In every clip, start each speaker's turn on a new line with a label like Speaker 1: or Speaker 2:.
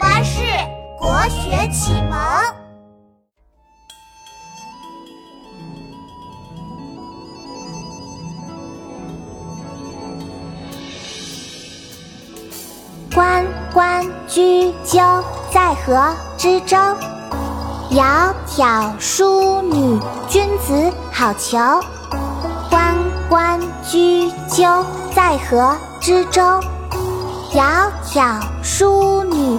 Speaker 1: 巴士国学启蒙。
Speaker 2: 关关雎鸠，在河之洲。窈窕淑女，君子好逑。关关雎鸠，在河之洲。窈窕淑女，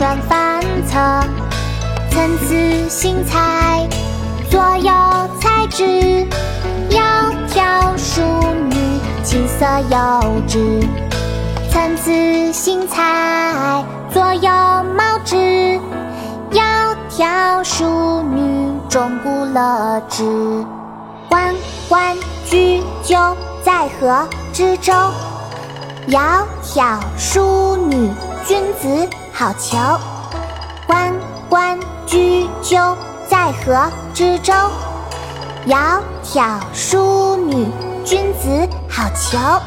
Speaker 2: 转反侧。参差荇菜，左右采之。窈窕淑女，琴瑟友之。参差荇菜，左右芼之。窈窕淑女，钟鼓乐之。关关雎鸠，在河之洲。窈窕淑女，君子好逑。关关雎鸠，在河之洲。窈窕淑女，君子好逑。